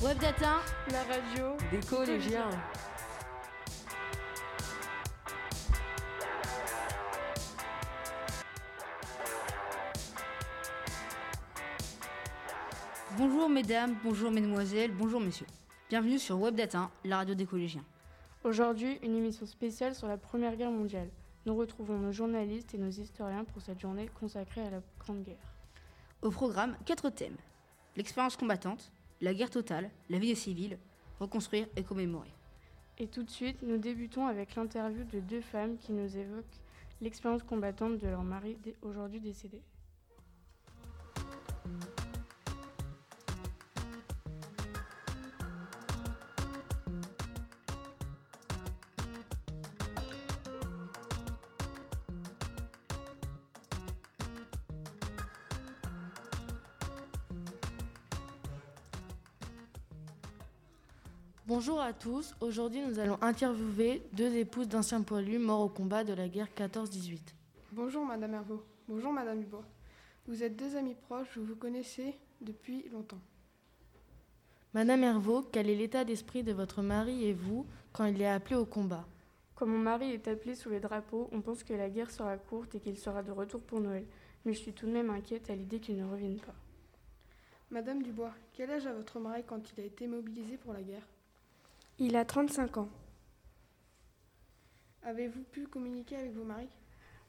Webdata, la radio des collégiens. Bonjour mesdames, bonjour mesdemoiselles, bonjour messieurs. Bienvenue sur Webdata, la radio des collégiens. Aujourd'hui, une émission spéciale sur la Première Guerre mondiale. Nous retrouvons nos journalistes et nos historiens pour cette journée consacrée à la Grande Guerre. Au programme, quatre thèmes. L'expérience combattante, la guerre totale, la vie des civils, reconstruire et commémorer. Et tout de suite, nous débutons avec l'interview de deux femmes qui nous évoquent l'expérience combattante de leur mari aujourd'hui décédé. Bonjour à tous, aujourd'hui nous allons interviewer deux épouses d'anciens poilus morts au combat de la guerre 14-18. Bonjour Madame Hervaux, bonjour Madame Dubois. Vous êtes deux amis proches, vous vous connaissez depuis longtemps. Madame Hervaux, quel est l'état d'esprit de votre mari et vous quand il est appelé au combat? Quand mon mari est appelé sous les drapeaux, on pense que la guerre sera courte et qu'il sera de retour pour Noël. Mais je suis tout de même inquiète à l'idée qu'il ne revienne pas. Madame Dubois, quel âge a votre mari quand il a été mobilisé pour la guerre? Il a 35 ans. Avez-vous pu communiquer avec vos maris?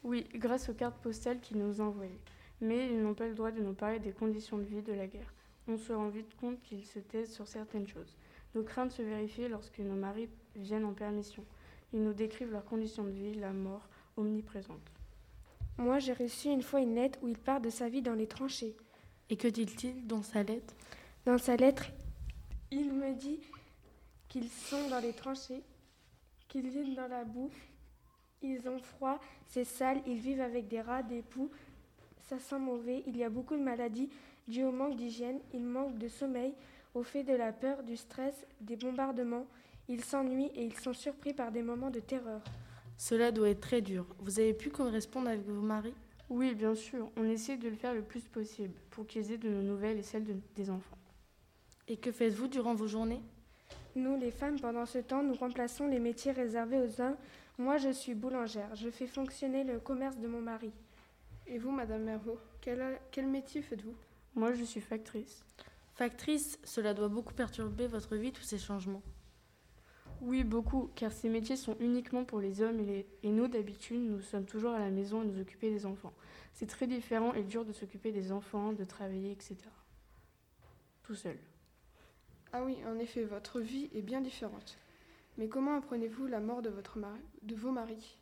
Oui, grâce aux cartes postales qu'ils nous envoyaient. Mais ils n'ont pas le droit de nous parler des conditions de vie de la guerre. On se rend vite compte qu'ils se taisent sur certaines choses. Nos craintes se vérifient lorsque nos maris viennent en permission. Ils nous décrivent leurs conditions de vie, la mort, omniprésente. Moi, j'ai reçu une fois une lettre où il part de sa vie dans les tranchées. Et que dit-il dans sa lettre? Dans sa lettre, il me dit qu'ils sont dans les tranchées, qu'ils vivent dans la boue, ils ont froid, c'est sale, ils vivent avec des rats, des poux, ça sent mauvais, il y a beaucoup de maladies dues au manque d'hygiène, il manque de sommeil, au fait de la peur, du stress, des bombardements, ils s'ennuient et ils sont surpris par des moments de terreur. Cela doit être très dur. Vous avez pu correspondre avec vos maris? Oui, bien sûr. On essaie de le faire le plus possible pour qu'ils aient de nos nouvelles et celles des enfants. Et que faites-vous durant vos journées? Nous, les femmes, pendant ce temps, nous remplaçons les métiers réservés aux hommes. Moi, je suis boulangère. Je fais fonctionner le commerce de mon mari. Et vous, Madame Mervaux, quel, quel métier faites-vous? Moi, je suis factrice. Factrice, cela doit beaucoup perturber votre vie, tous ces changements. Oui, beaucoup, car ces métiers sont uniquement pour les hommes et, et nous, d'habitude, nous sommes toujours à la maison à nous occuper des enfants. C'est très différent et dur de s'occuper des enfants, de travailler, etc. Tout seul. Ah oui, en effet, votre vie est bien différente. Mais comment apprenez-vous la mort de, votre mari, de vos maris?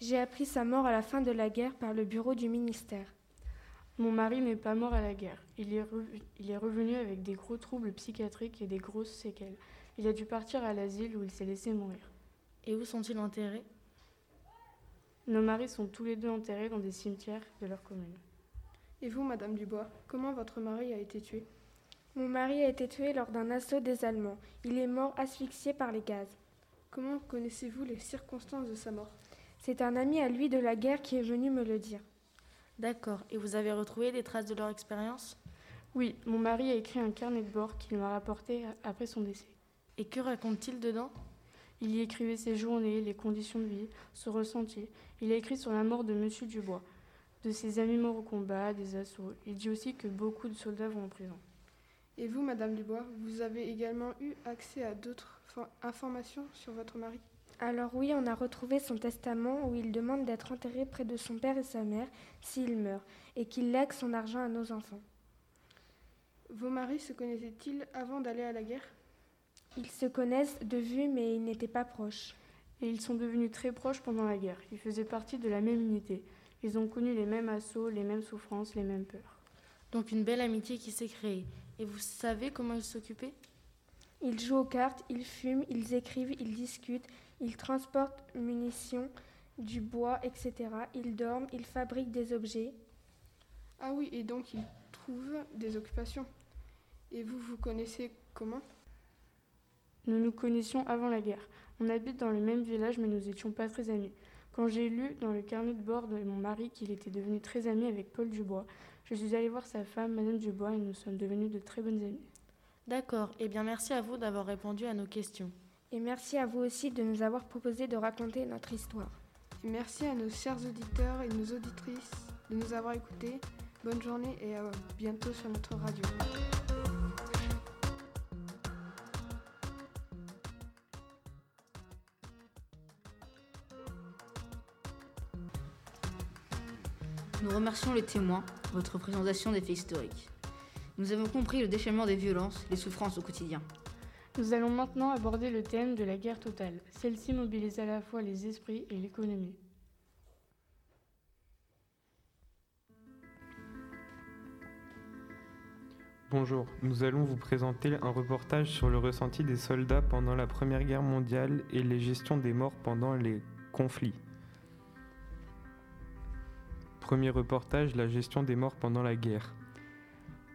J'ai appris sa mort à la fin de la guerre par le bureau du ministère. Mon mari n'est pas mort à la guerre. Il est, il est revenu avec des gros troubles psychiatriques et des grosses séquelles. Il a dû partir à l'asile où il s'est laissé mourir. Et où sont-ils enterrés? Nos maris sont tous les deux enterrés dans des cimetières de leur commune. Et vous, Madame Dubois, comment votre mari a été tué? Mon mari a été tué lors d'un assaut des Allemands. Il est mort asphyxié par les gaz. Comment connaissez-vous les circonstances de sa mort? C'est un ami à lui de la guerre qui est venu me le dire. D'accord. Et vous avez retrouvé des traces de leur expérience? Oui, mon mari a écrit un carnet de bord qu'il m'a rapporté après son décès. Et que raconte-t-il dedans? Il y écrivait ses journées, les conditions de vie, ce ressenti. Il a écrit sur la mort de Monsieur Dubois, de ses amis morts au combat, des assauts. Il dit aussi que beaucoup de soldats vont en prison. Et vous, Madame Dubois, vous avez également eu accès à d'autres informations sur votre mari? Alors oui, on a retrouvé son testament où il demande d'être enterré près de son père et sa mère s'il meurt, et qu'il lègue son argent à nos enfants. Vos maris se connaissaient-ils avant d'aller à la guerre? Ils se connaissent de vue, mais ils n'étaient pas proches. Et ils sont devenus très proches pendant la guerre. Ils faisaient partie de la même unité. Ils ont connu les mêmes assauts, les mêmes souffrances, les mêmes peurs. Donc une belle amitié qui s'est créée. Et vous savez comment ils s'occupaient? Ils jouent aux cartes, ils fument, ils écrivent, ils discutent, ils transportent munitions, du bois, etc. Ils dorment, ils fabriquent des objets. Ah oui, et donc ils trouvent des occupations. Et vous, vous connaissez comment? Nous nous connaissions avant la guerre. On habite dans le même village, mais nous n'étions pas très amis. Quand j'ai lu dans le carnet de bord de mon mari qu'il était devenu très ami avec Paul Dubois, je suis allée voir sa femme, Madame Dubois, et nous sommes devenus de très bonnes amies. D'accord, eh bien merci à vous d'avoir répondu à nos questions. Et merci à vous aussi de nous avoir proposé de raconter notre histoire. Et merci à nos chers auditeurs et nos auditrices de nous avoir écoutés. Bonne journée et à bientôt sur notre radio. Nous remercions les témoins pour votre présentation des faits historiques. Nous avons compris le déchaînement des violences, les souffrances au quotidien. Nous allons maintenant aborder le thème de la guerre totale. Celle-ci mobilise à la fois les esprits et l'économie. Bonjour, nous allons vous présenter un reportage sur le ressenti des soldats pendant la Première Guerre mondiale et les gestions des morts pendant les conflits. Premier reportage, la gestion des morts pendant la guerre.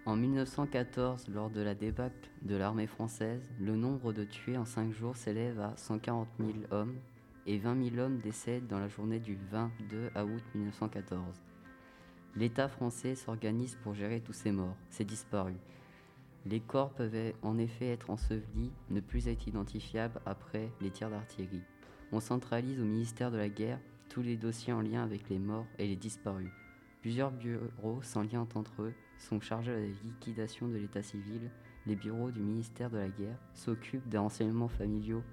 En 1914, lors de la débâcle de l'armée française, le nombre de tués en cinq jours s'élève à 140 000 hommes et 20 000 hommes décèdent dans la journée du 22 août 1914. L'État français s'organise pour gérer tous ces morts, ces disparus. Les corps peuvent en effet être ensevelis, ne plus être identifiables après les tirs d'artillerie. On centralise au ministère de la Guerre tous les dossiers en lien avec les morts et les disparus. Plusieurs bureaux sans lien entre eux sont chargés de la liquidation de l'état civil. Les bureaux du ministère de la Guerre s'occupent des renseignements familiaux.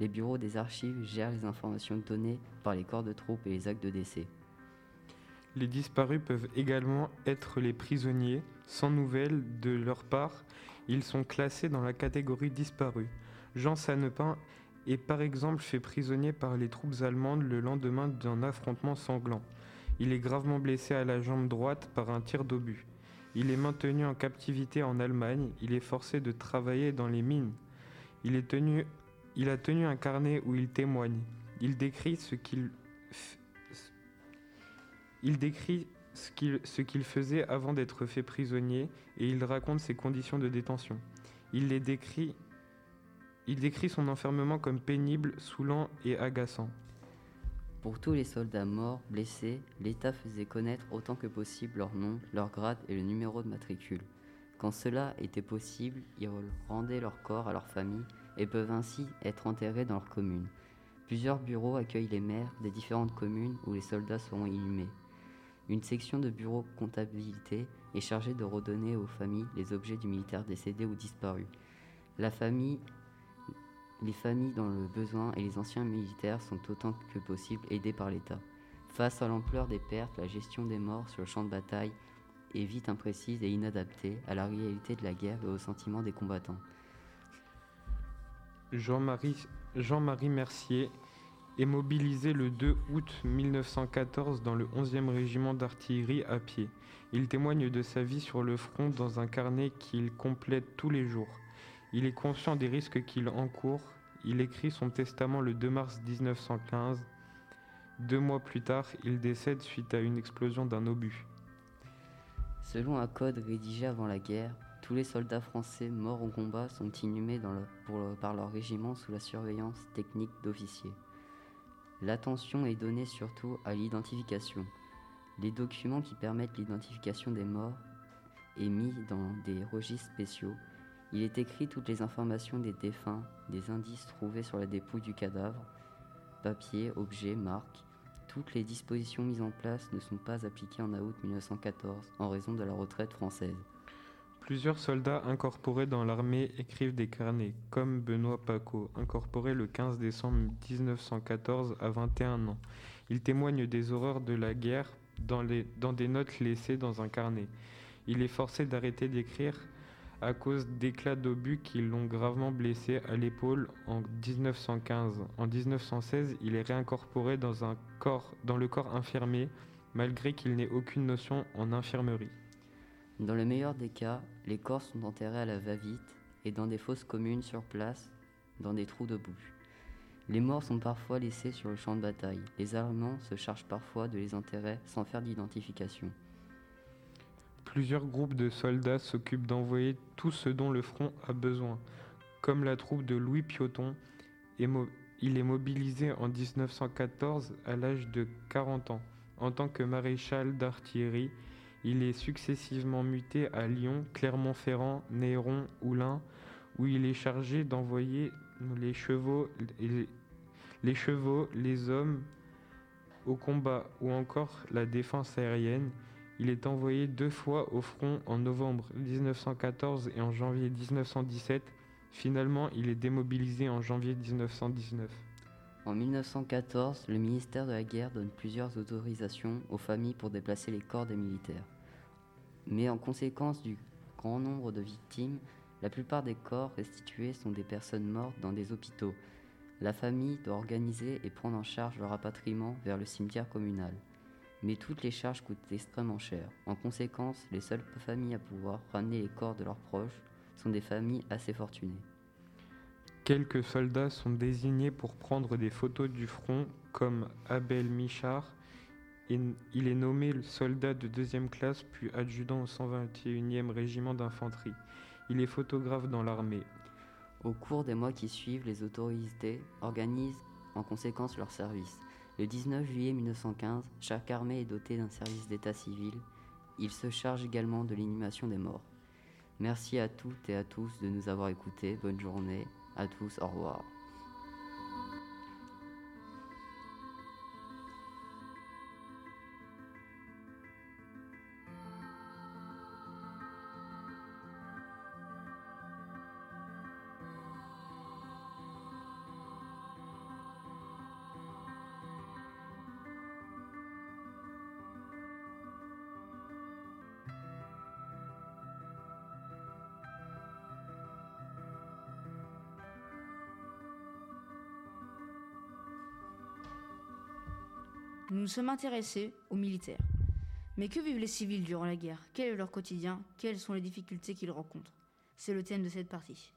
Les bureaux des archives gèrent les informations données par les corps de troupes et les actes de décès. Les disparus peuvent également être les prisonniers. Sans nouvelles de leur part, ils sont classés dans la catégorie disparus. Jean Sannepin est par exemple fait prisonnier par les troupes allemandes le lendemain d'un affrontement sanglant. Il est gravement blessé à la jambe droite par un tir d'obus. Il est maintenu en captivité en Allemagne, il est forcé de travailler dans les mines. Il, a tenu un carnet où il témoigne. Il décrit ce qu'il il décrit ce qu'il faisait avant d'être fait prisonnier et il raconte ses conditions de détention. Il les décrit il décrit son enfermement comme pénible, saoulant et agaçant. Pour tous les soldats morts, blessés, l'État faisait connaître autant que possible leur nom, leur grade et le numéro de matricule. Quand cela était possible, ils rendaient leur corps à leur famille et peuvent ainsi être enterrés dans leur commune. Plusieurs bureaux accueillent les maires des différentes communes où les soldats seront inhumés. Une section de bureau comptabilité est chargée de redonner aux familles les objets du militaire décédé ou disparu. La famille les familles dans le besoin et les anciens militaires sont autant que possible aidés par l'État. Face à l'ampleur des pertes, la gestion des morts sur le champ de bataille est vite imprécise et inadaptée à la réalité de la guerre et au sentiment des combattants. Jean-Marie Jean Mercier est mobilisé le 2 août 1914 dans le 11e régiment d'artillerie à pied. Il témoigne de sa vie sur le front dans un carnet qu'il complète tous les jours. Il est conscient des risques qu'il encourt. Il écrit son testament le 2 mars 1915. Deux mois plus tard, il décède suite à une explosion d'un obus. Selon un code rédigé avant la guerre, tous les soldats français morts au combat sont inhumés par leur régiment sous la surveillance technique d'officiers. L'attention est donnée surtout à l'identification. Les documents qui permettent l'identification des morts est mis dans des registres spéciaux il est écrit toutes les informations des défunts, des indices trouvés sur la dépouille du cadavre, papier, objets, marques. Toutes les dispositions mises en place ne sont pas appliquées en août 1914 en raison de la retraite française. Plusieurs soldats incorporés dans l'armée écrivent des carnets, comme Benoît Paco, incorporé le 15 décembre 1914 à 21 ans. Il témoigne des horreurs de la guerre dans, des notes laissées dans un carnet. Il est forcé d'arrêter d'écrire à cause d'éclats d'obus qui l'ont gravement blessé à l'épaule en 1915. En 1916, il est réincorporé dans, un corps, dans le corps infirmier, malgré qu'il n'ait aucune notion en infirmerie. Dans le meilleur des cas, les corps sont enterrés à la va-vite et dans des fosses communes sur place, dans des trous de boue. Les morts sont parfois laissés sur le champ de bataille. Les Allemands se chargent parfois de les enterrer sans faire d'identification. Plusieurs groupes de soldats s'occupent d'envoyer tout ce dont le front a besoin, comme la troupe de Louis Pioton. Il est mobilisé en 1914 à l'âge de 40 ans. En tant que maréchal d'artillerie, Il est successivement muté à Lyon, Clermont-Ferrand, Néron, Oulin, où il est chargé d'envoyer les chevaux, les, les chevaux, les hommes au combat ou encore la défense aérienne. Il est envoyé deux fois au front en novembre 1914 et en janvier 1917. Finalement, il est démobilisé en janvier 1919. En 1914, le ministère de la Guerre donne plusieurs autorisations aux familles pour déplacer les corps des militaires. Mais en conséquence du grand nombre de victimes, la plupart des corps restitués sont des personnes mortes dans des hôpitaux. La famille doit organiser et prendre en charge le rapatriement vers le cimetière communal. Mais toutes les charges coûtent extrêmement cher. En conséquence, les seules familles à pouvoir ramener les corps de leurs proches sont des familles assez fortunées. Quelques soldats sont désignés pour prendre des photos du front, comme Abel Michard. Il est nommé soldat de deuxième classe, puis adjudant au 121e régiment d'infanterie. Il est photographe dans l'armée. Au cours des mois qui suivent, les autorités organisent en conséquence leur service. Le 19 juillet 1915, chaque armée est dotée d'un service d'état civil. Il se charge également de l'inhumation des morts. Merci à toutes et à tous de nous avoir écoutés. Bonne journée. À tous, au revoir. Nous nous sommes intéressés aux militaires. Mais que vivent les civils durant la guerre? Quel est leur quotidien? Quelles sont les difficultés qu'ils rencontrent? C'est le thème de cette partie.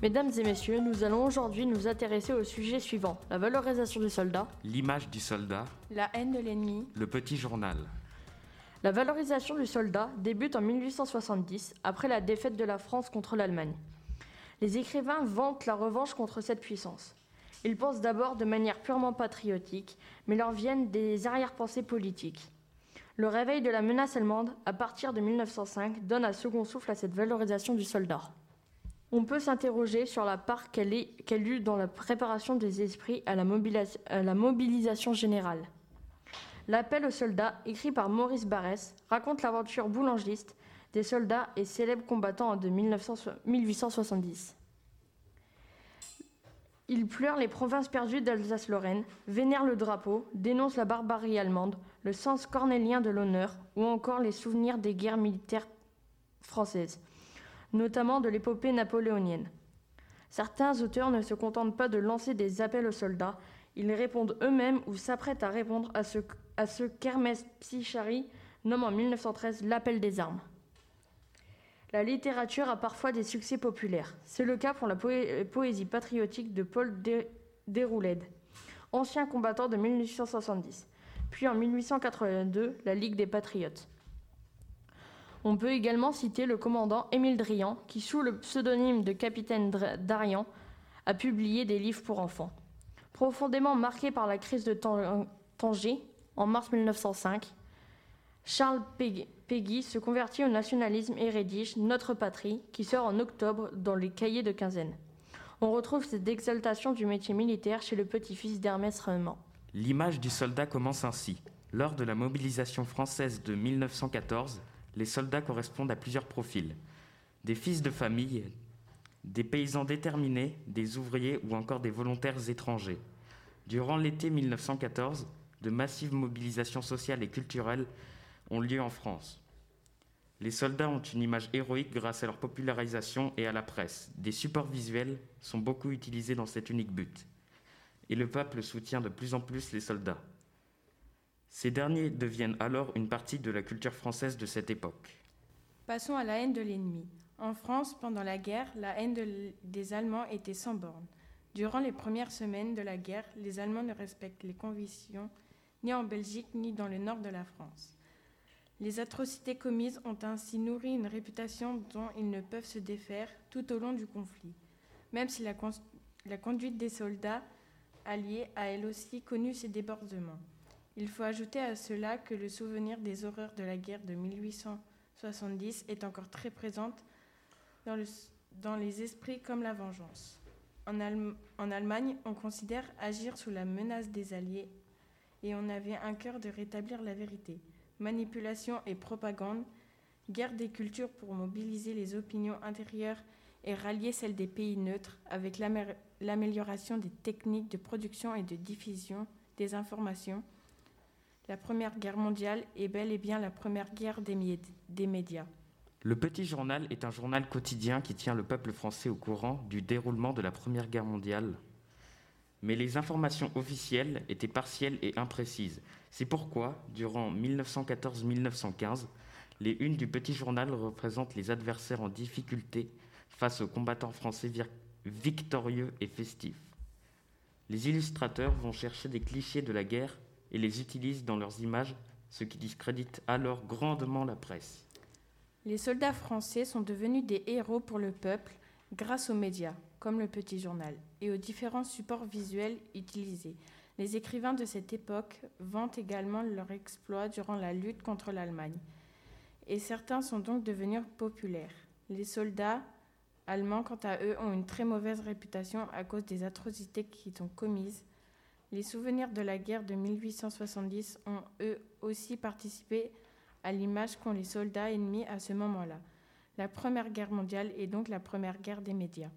Mesdames et messieurs, nous allons aujourd'hui nous intéresser au sujet suivant, la valorisation du soldat, L'image du soldat, La haine de l'ennemi, le petit journal. La valorisation du soldat débute en 1870, après la défaite de la France contre l'Allemagne. Les écrivains vantent la revanche contre cette puissance. Ils pensent d'abord de manière purement patriotique, mais leur viennent des arrière-pensées politiques. Le réveil de la menace allemande, à partir de 1905, donne un second souffle à cette valorisation du soldat. On peut s'interroger sur la part qu'elle eut dans la préparation des esprits à la mobilisation générale. L'appel aux soldats, écrit par Maurice Barrès, raconte l'aventure boulangeliste des soldats et célèbres combattants de 1900 1870. Ils pleurent les provinces perdues d'Alsace-Lorraine, vénèrent le drapeau, dénoncent la barbarie allemande, le sens cornélien de l'honneur ou encore les souvenirs des guerres militaires françaises, notamment de l'épopée napoléonienne. Certains auteurs ne se contentent pas de lancer des appels aux soldats, ils répondent eux-mêmes ou s'apprêtent à répondre à ce, à ce qu'Hermès Psychari nomme en 1913 l'appel des armes. La littérature a parfois des succès populaires. C'est le cas pour la poé- poésie patriotique de Paul Dé- Déroulède, ancien combattant de 1870, puis en 1882 la Ligue des Patriotes. On peut également citer le commandant Émile Drian, qui sous le pseudonyme de capitaine Darian a publié des livres pour enfants. Profondément marqué par la crise de Tan- Tanger en mars 1905, Charles Peggy, se convertit au nationalisme et rédige Notre patrie, qui sort en octobre dans les cahiers de quinzaine. On retrouve cette exaltation du métier militaire chez le petit-fils d'Hermès Renan. L'image du soldat commence ainsi. Lors de la mobilisation française de 1914, les soldats correspondent à plusieurs profils. Des fils de famille, des paysans déterminés, des ouvriers ou encore des volontaires étrangers. Durant l'été 1914, de massives mobilisations sociales et culturelles ont lieu en France. Les soldats ont une image héroïque grâce à leur popularisation et à la presse. Des supports visuels sont beaucoup utilisés dans cet unique but. Et le peuple soutient de plus en plus les soldats. Ces derniers deviennent alors une partie de la culture française de cette époque. Passons à la haine de l'ennemi. En France, pendant la guerre, la haine des Allemands était sans borne. Durant les premières semaines de la guerre, les Allemands ne respectent les convictions ni en Belgique ni dans le nord de la France. Les atrocités commises ont ainsi nourri une réputation dont ils ne peuvent se défaire tout au long du conflit, même si la, conduite des soldats alliés a elle aussi connu ses débordements. Il faut ajouter à cela que le souvenir des horreurs de la guerre de 1870 est encore très présente dans, le, dans les esprits comme la vengeance. En, en Allemagne, on considère agir sous la menace des Alliés et on avait un cœur de rétablir la vérité. Manipulation et propagande, guerre des cultures pour mobiliser les opinions intérieures et rallier celles des pays neutres avec l'amélioration des techniques de production et de diffusion des informations. La Première Guerre mondiale est bel et bien la première guerre des, médias. Le Petit Journal est un journal quotidien qui tient le peuple français au courant du déroulement de la Première Guerre mondiale. Mais les informations officielles étaient partielles et imprécises. C'est pourquoi, durant 1914-1915, les unes du Petit Journal représentent les adversaires en difficulté face aux combattants français victorieux et festifs. Les illustrateurs vont chercher des clichés de la guerre et les utilisent dans leurs images, ce qui discrédite alors grandement la presse. Les soldats français sont devenus des héros pour le peuple grâce aux médias, comme le Petit Journal, et aux différents supports visuels utilisés. Les écrivains de cette époque vantent également leur exploit durant la lutte contre l'Allemagne, et certains sont donc devenus populaires. Les soldats allemands, quant à eux, ont une très mauvaise réputation à cause des atrocités qu'ils ont commises. Les souvenirs de la guerre de 1870 ont eux aussi participé à l'image qu'ont les soldats ennemis à ce moment-là. La Première Guerre mondiale est donc la première guerre des médias.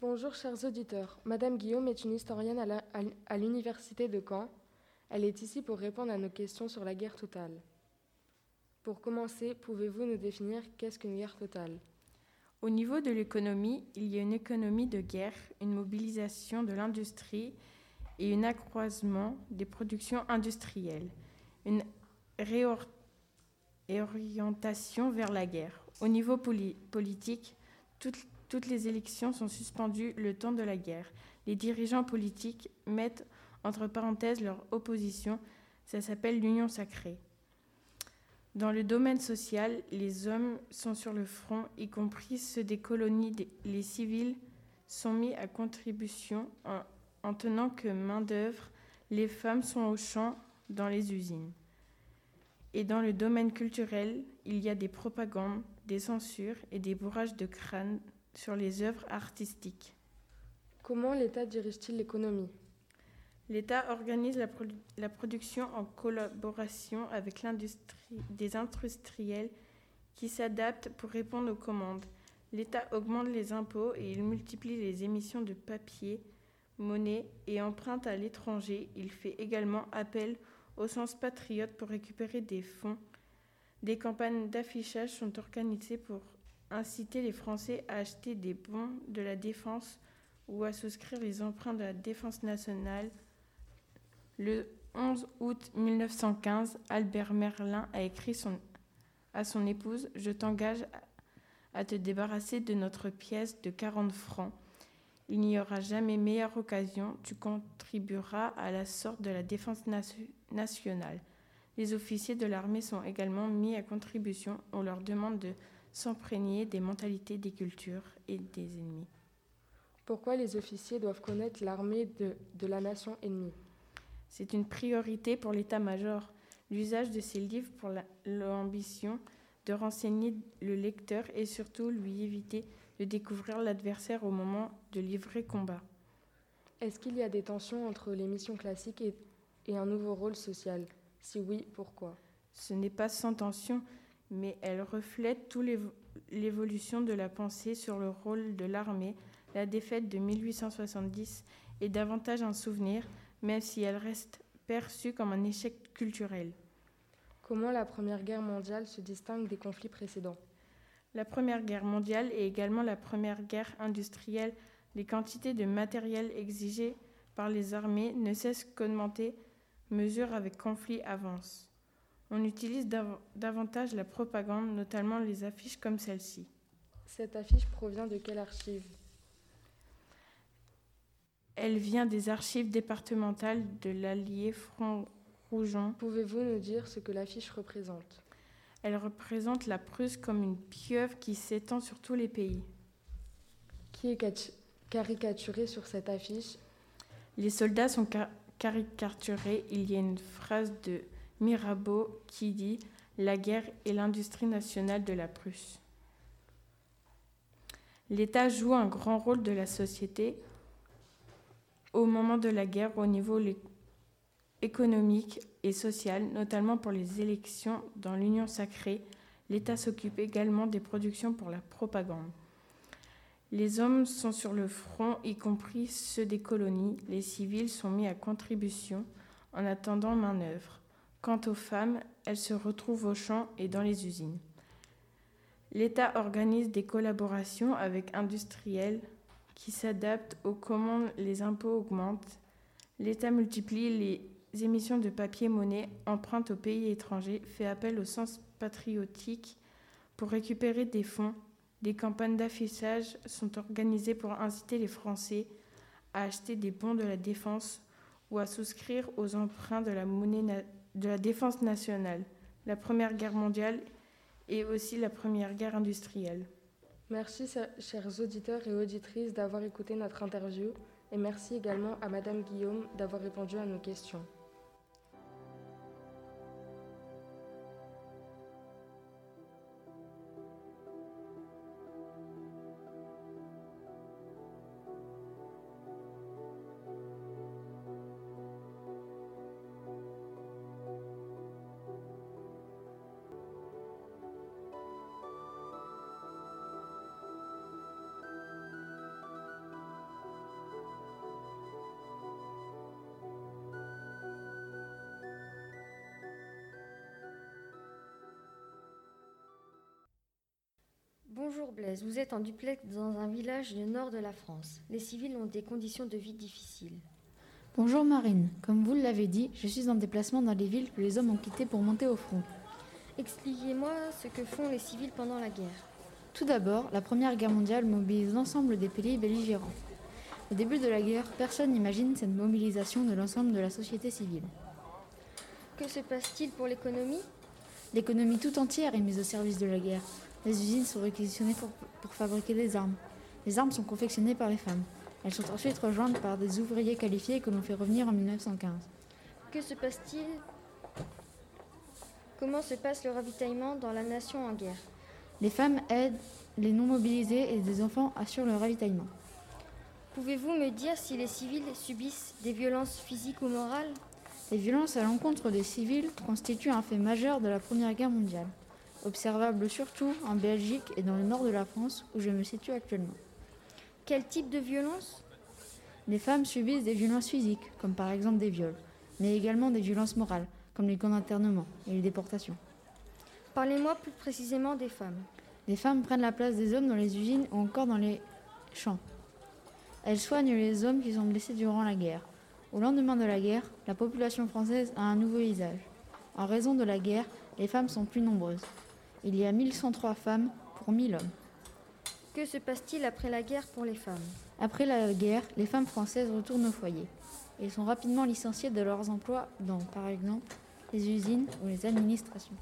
Bonjour chers auditeurs. Madame Guillaume est une historienne à l'université de Caen. Elle est ici pour répondre à nos questions sur la guerre totale. Pour commencer, pouvez-vous nous définir qu'est-ce qu'une guerre totale? Au niveau de l'économie, il y a une économie de guerre, une mobilisation de l'industrie et un accroissement des productions industrielles, une réorientation vers la guerre. Au niveau politique, toute toutes les élections sont suspendues le temps de la guerre. Les dirigeants politiques mettent entre parenthèses leur opposition. Ça s'appelle l'union sacrée. Dans le domaine social, les hommes sont sur le front, y compris ceux des colonies. Les civils sont mis à contribution en, en tenant que main-d'œuvre. Les femmes sont au champ dans les usines. Et dans le domaine culturel, il y a des propagandes, des censures et des bourrages de crâne sur les œuvres artistiques. Comment l'État dirige-t-il l'économie? L'État organise la, la, production en collaboration avec des industriels qui s'adaptent pour répondre aux commandes. L'État augmente les impôts et il multiplie les émissions de papier, monnaie et emprunte à l'étranger. Il fait également appel au sens patriote pour récupérer des fonds. Des campagnes d'affichage sont organisées pour inciter les Français à acheter des bons de la défense ou à souscrire les emprunts de la défense nationale. Le 11 août 1915, Albert Merlin a écrit à son épouse Je t'engage à te débarrasser de notre pièce de 40 francs. Il n'y aura jamais meilleure occasion. Tu contribueras à la sorte de la défense nationale. Les officiers de l'armée sont également mis à contribution. On leur demande de s'imprégner des mentalités, des cultures et des ennemis. Pourquoi les officiers doivent connaître l'armée de, de la nation ennemie? C'est une priorité pour l'état-major. L'usage de ces livres pour l'ambition de renseigner le lecteur et surtout lui éviter de découvrir l'adversaire au moment de livrer combat. Est-ce qu'il y a des tensions entre les missions classiques et, et un nouveau rôle social? Si oui, pourquoi? Ce n'est pas sans tension, mais elle reflète toute l'évolution de la pensée sur le rôle de l'armée. La défaite de 1870 est davantage un souvenir, même si elle reste perçue comme un échec culturel. Comment la Première Guerre mondiale se distingue des conflits précédents? La Première Guerre mondiale est également la première guerre industrielle. Les quantités de matériel exigées par les armées ne cessent qu'augmenter mesure avec conflit avance. On utilise dav davantage la propagande, notamment les affiches comme celle-ci. Cette affiche provient de quelle archive? Elle vient des archives départementales de l'Allier Front Pouvez-vous nous dire ce que l'affiche représente? Elle représente la Prusse comme une pieuvre qui s'étend sur tous les pays. Qui est caricaturé sur cette affiche? Les soldats sont ca caricaturés. Il y a une phrase de Mirabeau qui dit La guerre est l'industrie nationale de la Prusse. L'État joue un grand rôle de la société au moment de la guerre au niveau économique et social, notamment pour les élections dans l'Union sacrée. L'État s'occupe également des productions pour la propagande. Les hommes sont sur le front, y compris ceux des colonies. Les civils sont mis à contribution en attendant main-d'œuvre. Quant aux femmes, elles se retrouvent au champ et dans les usines. L'État organise des collaborations avec industriels qui s'adaptent aux commandes, les impôts augmentent. L'État multiplie les émissions de papier-monnaie, emprunte aux pays étrangers, fait appel au sens patriotique pour récupérer des fonds. Des campagnes d'affichage sont organisées pour inciter les Français à acheter des bons de la défense ou à souscrire aux emprunts de la monnaie de la défense nationale, la Première Guerre mondiale et aussi la Première Guerre industrielle. Merci, chers auditeurs et auditrices, d'avoir écouté notre interview et merci également à Madame Guillaume d'avoir répondu à nos questions. Bonjour Blaise, vous êtes en duplex dans un village du nord de la France. Les civils ont des conditions de vie difficiles. Bonjour Marine, comme vous l'avez dit, je suis en déplacement dans les villes que les hommes ont quittées pour monter au front. Expliquez-moi ce que font les civils pendant la guerre. Tout d'abord, la Première Guerre mondiale mobilise l'ensemble des pays belligérants. Au début de la guerre, personne n'imagine cette mobilisation de l'ensemble de la société civile. Que se passe-t-il pour l'économie? L'économie tout entière est mise au service de la guerre. Les usines sont réquisitionnées pour, pour, fabriquer des armes. Les armes sont confectionnées par les femmes. Elles sont ensuite rejointes par des ouvriers qualifiés que l'on fait revenir en 1915. Que se passe-t-il? Comment se passe le ravitaillement dans la nation en guerre? Les femmes aident les non mobilisés et des enfants assurent le ravitaillement. Pouvez-vous me dire si les civils subissent des violences physiques ou morales? Les violences à l'encontre des civils constituent un fait majeur de la Première Guerre mondiale observable surtout en Belgique et dans le nord de la France où je me situe actuellement. Quel type de violence? Les femmes subissent des violences physiques, comme par exemple des viols, mais également des violences morales, comme les camps d'internement et les déportations. Parlez-moi plus précisément des femmes. Les femmes prennent la place des hommes dans les usines ou encore dans les champs. Elles soignent les hommes qui sont blessés durant la guerre. Au lendemain de la guerre, la population française a un nouveau visage. En raison de la guerre, les femmes sont plus nombreuses. Il y a 1103 femmes pour 1000 hommes. Que se passe-t-il après la guerre pour les femmes? Après la guerre, les femmes françaises retournent au foyer. Elles sont rapidement licenciées de leurs emplois dans, par exemple, les usines ou les administrations.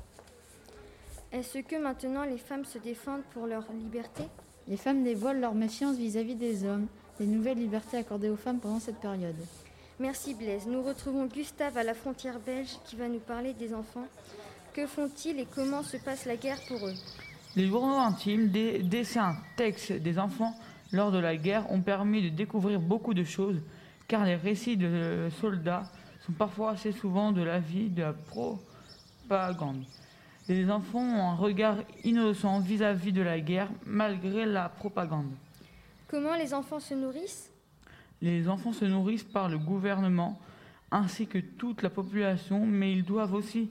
Est-ce que maintenant les femmes se défendent pour leur liberté? Les femmes dévoilent leur méfiance vis-à-vis -vis des hommes, des nouvelles libertés accordées aux femmes pendant cette période. Merci Blaise. Nous retrouvons Gustave à la frontière belge qui va nous parler des enfants Que font-ils et comment se passe la guerre pour eux? Les journaux intimes, des dessins, textes des enfants lors de la guerre ont permis de découvrir beaucoup de choses, car les récits de soldats sont parfois assez souvent de la vie de la propagande. Les enfants ont un regard innocent vis-à-vis de la guerre malgré la propagande. Comment les enfants se nourrissent? Les enfants se nourrissent par le gouvernement ainsi que toute la population, mais ils doivent aussi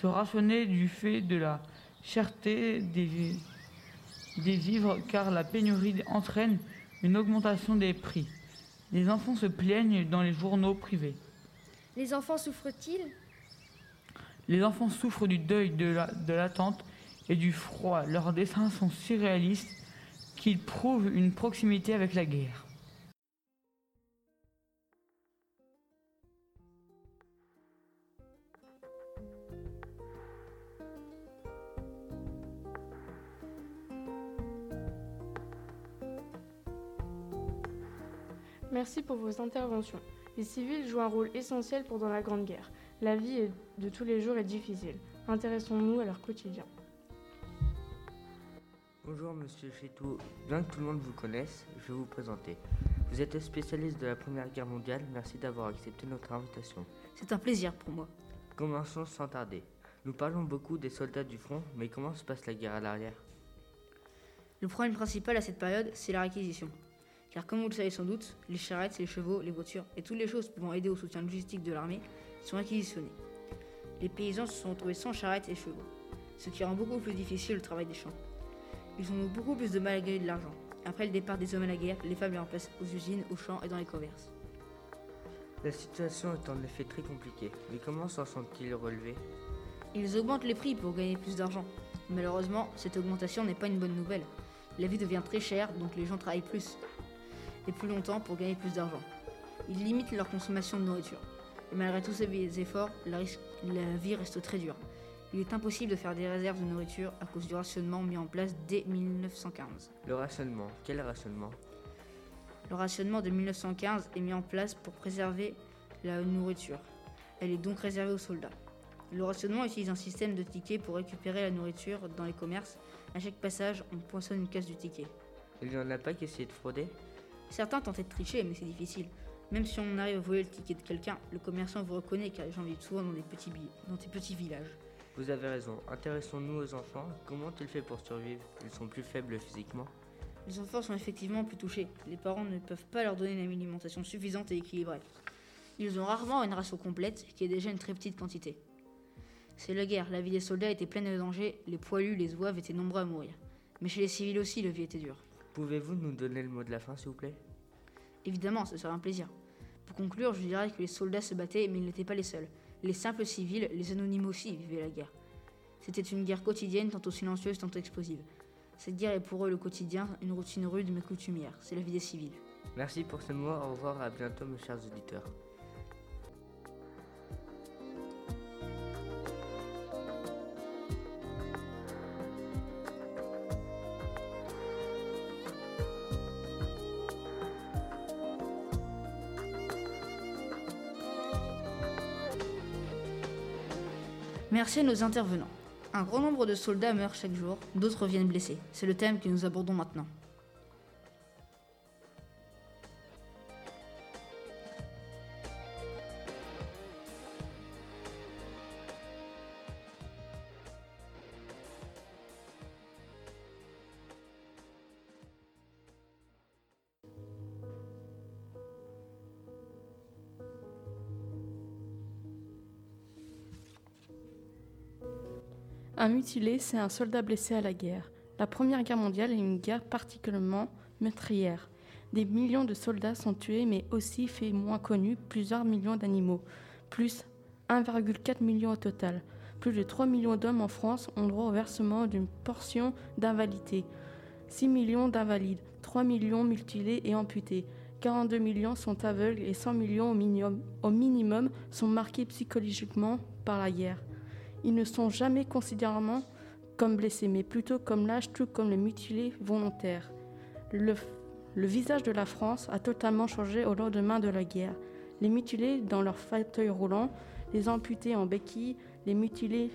se rationner du fait de la cherté des, des vivres car la pénurie entraîne une augmentation des prix. Les enfants se plaignent dans les journaux privés. Les enfants souffrent-ils? Les enfants souffrent du deuil, de l'attente et du froid. Leurs dessins sont si réalistes qu'ils prouvent une proximité avec la guerre. Merci pour vos interventions. Les civils jouent un rôle essentiel pendant la Grande Guerre. La vie de tous les jours est difficile. Intéressons-nous à leur quotidien. Bonjour Monsieur Chétou, bien que tout le monde vous connaisse, je vais vous présenter. Vous êtes spécialiste de la Première Guerre mondiale, merci d'avoir accepté notre invitation. C'est un plaisir pour moi. Commençons sans tarder. Nous parlons beaucoup des soldats du front, mais comment se passe la guerre à l'arrière? Le problème principal à cette période, c'est la réquisition. Car comme vous le savez sans doute, les charrettes, les chevaux, les voitures et toutes les choses pouvant aider au soutien logistique de l'armée sont réquisitionnées. Les paysans se sont retrouvés sans charrettes et chevaux, ce qui rend beaucoup plus difficile le travail des champs. Ils ont eu beaucoup plus de mal à gagner de l'argent. Après le départ des hommes à la guerre, les femmes les remplacent aux usines, aux champs et dans les commerces. La situation est en effet très compliquée, mais comment s'en sont-ils relevés? Ils augmentent les prix pour gagner plus d'argent. Malheureusement, cette augmentation n'est pas une bonne nouvelle. La vie devient très chère, donc les gens travaillent plus et plus longtemps pour gagner plus d'argent. Ils limitent leur consommation de nourriture. Et malgré tous ces efforts, la, vie reste très dure. Il est impossible de faire des réserves de nourriture à cause du rationnement mis en place dès 1915. Le rationnement Quel rationnement? Le rationnement de 1915 est mis en place pour préserver la nourriture. Elle est donc réservée aux soldats. Le rationnement utilise un système de tickets pour récupérer la nourriture dans les commerces. À chaque passage, on poinçonne une case du ticket. Il n'y en a pas qui essayent de frauder? Certains tentaient de tricher, mais c'est difficile. Même si on arrive à voler le ticket de quelqu'un, le commerçant vous reconnaît car les gens vivent souvent dans des petits, dans des petits villages. Vous avez raison. Intéressons-nous aux enfants. Comment ils font pour survivre? Ils sont plus faibles physiquement Les enfants sont effectivement plus touchés. Les parents ne peuvent pas leur donner une alimentation suffisante et équilibrée. Ils ont rarement une ration complète, qui est déjà une très petite quantité. C'est la guerre, la vie des soldats était pleine de dangers, les poilus, les zouaves étaient nombreux à mourir. Mais chez les civils aussi, la vie était dure. Pouvez-vous nous donner le mot de la fin, s'il vous plaît? Évidemment, ce serait un plaisir. Pour conclure, je dirais que les soldats se battaient, mais ils n'étaient pas les seuls. Les simples civils, les anonymes aussi, vivaient la guerre. C'était une guerre quotidienne, tantôt silencieuse, tantôt explosive. Cette guerre est pour eux le quotidien, une routine rude mais coutumière. C'est la vie des civils. Merci pour ce mot. Au revoir, à bientôt, mes chers auditeurs. Merci à nos intervenants. Un grand nombre de soldats meurent chaque jour, d'autres viennent blessés. C'est le thème que nous abordons maintenant. Mutilé, c'est un soldat blessé à la guerre. La Première Guerre mondiale est une guerre particulièrement meurtrière. Des millions de soldats sont tués, mais aussi, fait moins connu, plusieurs millions d'animaux, plus 1,4 million au total. Plus de 3 millions d'hommes en France ont droit au versement d'une portion d'invalidité. 6 millions d'invalides, 3 millions mutilés et amputés. 42 millions sont aveugles et 100 millions au minimum, au minimum sont marqués psychologiquement par la guerre. Ils ne sont jamais considérablement comme blessés, mais plutôt comme lâches, tout comme les mutilés volontaires. Le, visage de la France a totalement changé au lendemain de la guerre. Les mutilés dans leur fauteuil roulant, les amputés en béquilles, les mutilés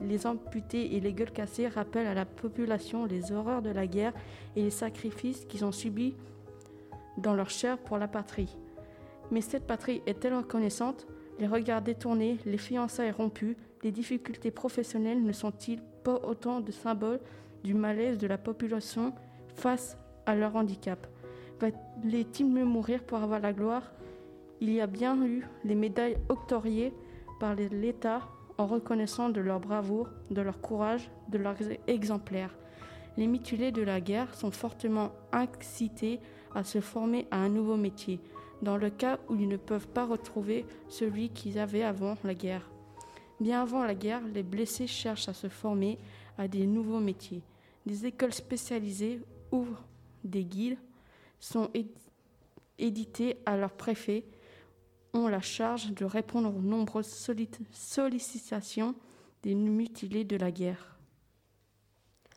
les amputés et les gueules cassées rappellent à la population les horreurs de la guerre et les sacrifices qu'ils ont subis dans leur chair pour la patrie. Mais cette patrie est-elle reconnaissante Les regards détournés, les fiançailles rompues, les difficultés professionnelles ne sont-ils pas autant de symboles du malaise de la population face à leur handicap? Va-t-il mieux mourir pour avoir la gloire? Il y a bien eu les médailles octroyées par l'État en reconnaissant de leur bravoure, de leur courage, de leurs exemplaires. Les mutilés de la guerre sont fortement incités à se former à un nouveau métier, dans le cas où ils ne peuvent pas retrouver celui qu'ils avaient avant la guerre. Bien avant la guerre, les blessés cherchent à se former à des nouveaux métiers. Des écoles spécialisées ouvrent des guides, sont éditées à leurs préfets, ont la charge de répondre aux nombreuses sollicitations des mutilés de la guerre.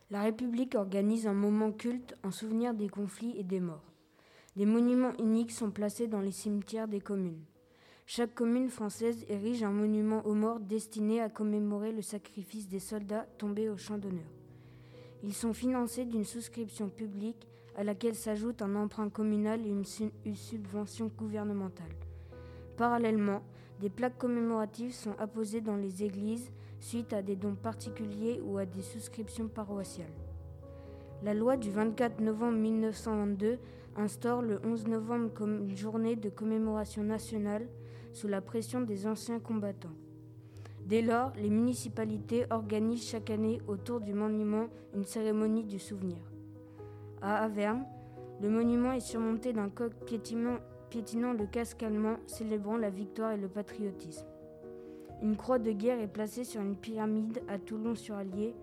La République organise un moment culte en souvenir des conflits et des morts. Des monuments uniques sont placés dans les cimetières des communes. Chaque commune française érige un monument aux morts destiné à commémorer le sacrifice des soldats tombés au champ d'honneur. Ils sont financés d'une souscription publique à laquelle s'ajoute un emprunt communal et une, une, subvention gouvernementale. Parallèlement, des plaques commémoratives sont apposées dans les églises suite à des dons particuliers ou à des souscriptions paroissiales. La loi du 24 novembre 1922 instaure le 11 novembre comme une journée de commémoration nationale sous la pression des anciens combattants. Dès lors, les municipalités organisent chaque année autour du monument une cérémonie du souvenir. À Averne, le monument est surmonté d'un coq piétinant, le casque allemand célébrant la victoire et le patriotisme. Une croix de guerre est placée sur une pyramide à Toulon-sur-Allier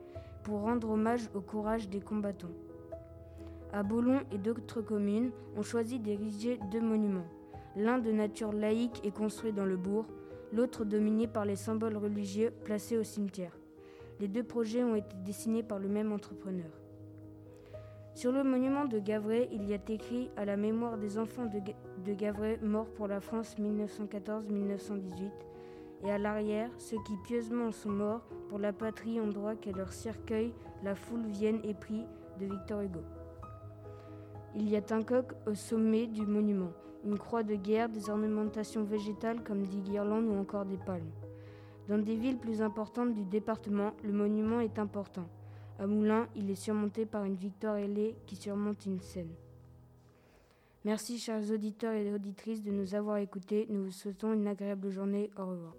pour rendre hommage au courage des combattants. À Boulon et d'autres communes, on choisit d'ériger deux monuments. L'un de nature laïque est construit dans le bourg, l'autre dominé par les symboles religieux placés au cimetière. Les deux projets ont été dessinés par le même entrepreneur. Sur le monument de Gavray, il y a écrit à la mémoire des enfants de, Gavray morts pour la France 1914-1918. Et à l'arrière, ceux qui pieusement sont morts pour la patrie ont droit qu'à leur cercueil la foule vienne et prie de Victor Hugo. Il y a un coq au sommet du monument, une croix de guerre, des ornementations végétales comme des guirlandes ou encore des palmes. Dans des villes plus importantes du département, le monument est important. À Moulins, il est surmonté par une victoire ailée qui surmonte une scène. Merci chers auditeurs et auditrices de nous avoir écoutés. Nous vous souhaitons une agréable journée. Au revoir.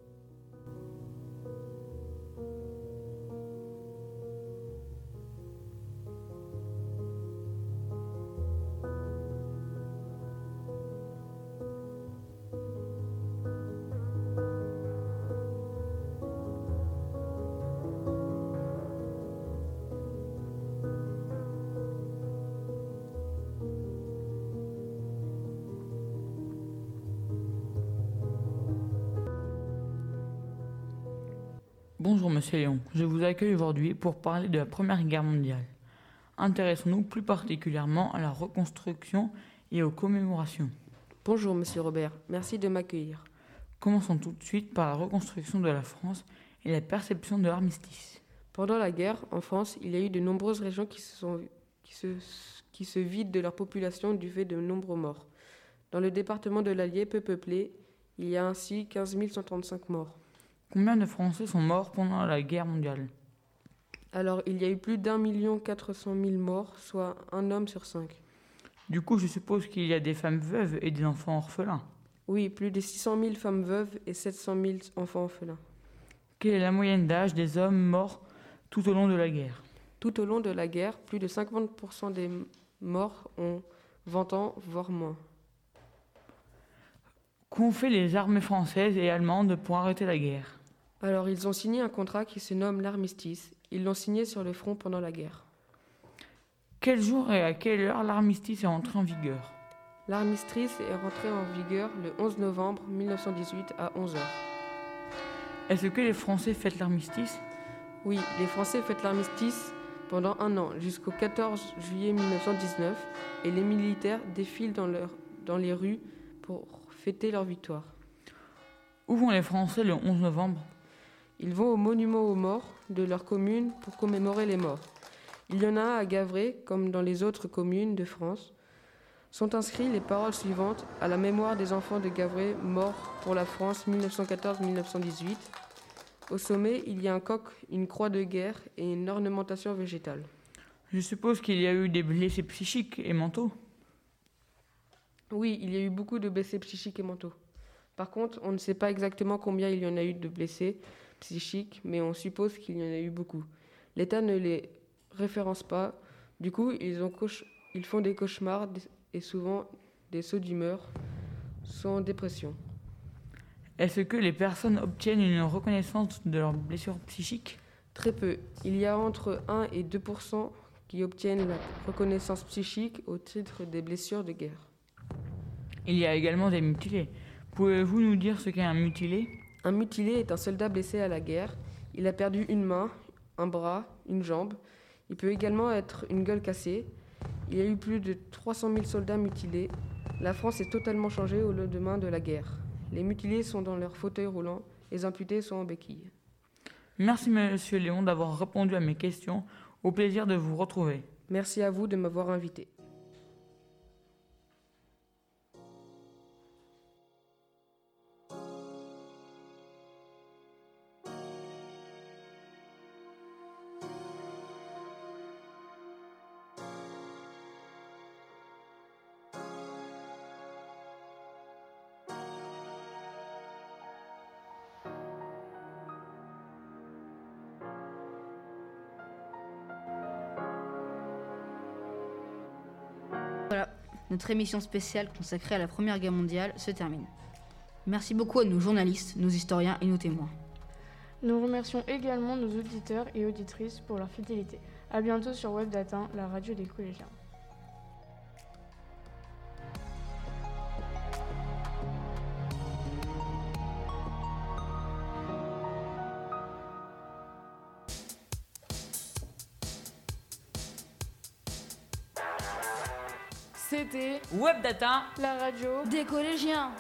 Bonjour Monsieur Léon, je vous accueille aujourd'hui pour parler de la Première Guerre mondiale. Intéressons-nous plus particulièrement à la reconstruction et aux commémorations. Bonjour Monsieur Robert, merci de m'accueillir. Commençons tout de suite par la reconstruction de la France et la perception de l'armistice. Pendant la guerre, en France, il y a eu de nombreuses régions qui se, sont, qui se, qui se vident de leur population du fait de nombreux morts. Dans le département de l'Allier peu peuplé, il y a ainsi 15 135 morts. Combien de Français sont morts pendant la guerre mondiale Alors, il y a eu plus d'un million quatre cent mille morts, soit un homme sur cinq. Du coup, je suppose qu'il y a des femmes veuves et des enfants orphelins. Oui, plus de 600 000 femmes veuves et 700 000 enfants orphelins. Quelle est la moyenne d'âge des hommes morts tout au long de la guerre Tout au long de la guerre, plus de 50% des morts ont 20 ans, voire moins. Qu'ont fait les armées françaises et allemandes pour arrêter la guerre? Alors, ils ont signé un contrat qui se nomme l'armistice. Ils l'ont signé sur le front pendant la guerre. Quel jour et à quelle heure l'armistice est entré en vigueur? L'armistice est rentré en vigueur le 11 novembre 1918 à 11h. Est-ce que les Français fêtent l'armistice? Oui, les Français fêtent l'armistice pendant un an, jusqu'au 14 juillet 1919, et les militaires défilent dans, dans les rues pour fêter leur victoire. Où vont les Français le 11 novembre? Ils vont au monument aux morts de leur commune pour commémorer les morts. Il y en a un à Gavray, comme dans les autres communes de France. Sont inscrits les paroles suivantes à la mémoire des enfants de Gavray morts pour la France 1914-1918. Au sommet, il y a un coq, une croix de guerre et une ornementation végétale. Je suppose qu'il y a eu des blessés psychiques et mentaux. Oui, il y a eu beaucoup de blessés psychiques et mentaux. Par contre, on ne sait pas exactement combien il y en a eu de blessés psychiques, mais on suppose qu'il y en a eu beaucoup. L'État ne les référence pas. Du coup, ils, ont ils font des cauchemars et souvent des sauts d'humeur, sont en dépression. Est-ce que les personnes obtiennent une reconnaissance de leurs blessures psychiques? Très peu. Il y a entre 1 et 2% qui obtiennent la reconnaissance psychique au titre des blessures de guerre. Il y a également des mutilés. Pouvez-vous nous dire ce qu'est un mutilé? Un mutilé est un soldat blessé à la guerre. Il a perdu une main, un bras, une jambe. Il peut également être une gueule cassée. Il y a eu plus de 300 000 soldats mutilés. La France est totalement changée au lendemain de la guerre. Les mutilés sont dans leur fauteuil roulant, les imputés sont en béquille. Merci Monsieur Léon d'avoir répondu à mes questions. Au plaisir de vous retrouver. Merci à vous de m'avoir invité. Notre émission spéciale consacrée à la Première Guerre mondiale se termine. Merci beaucoup à nos journalistes, nos historiens et nos témoins. Nous remercions également nos auditeurs et auditrices pour leur fidélité. A bientôt sur Webdata, la radio des collégiens. La radio des collégiens.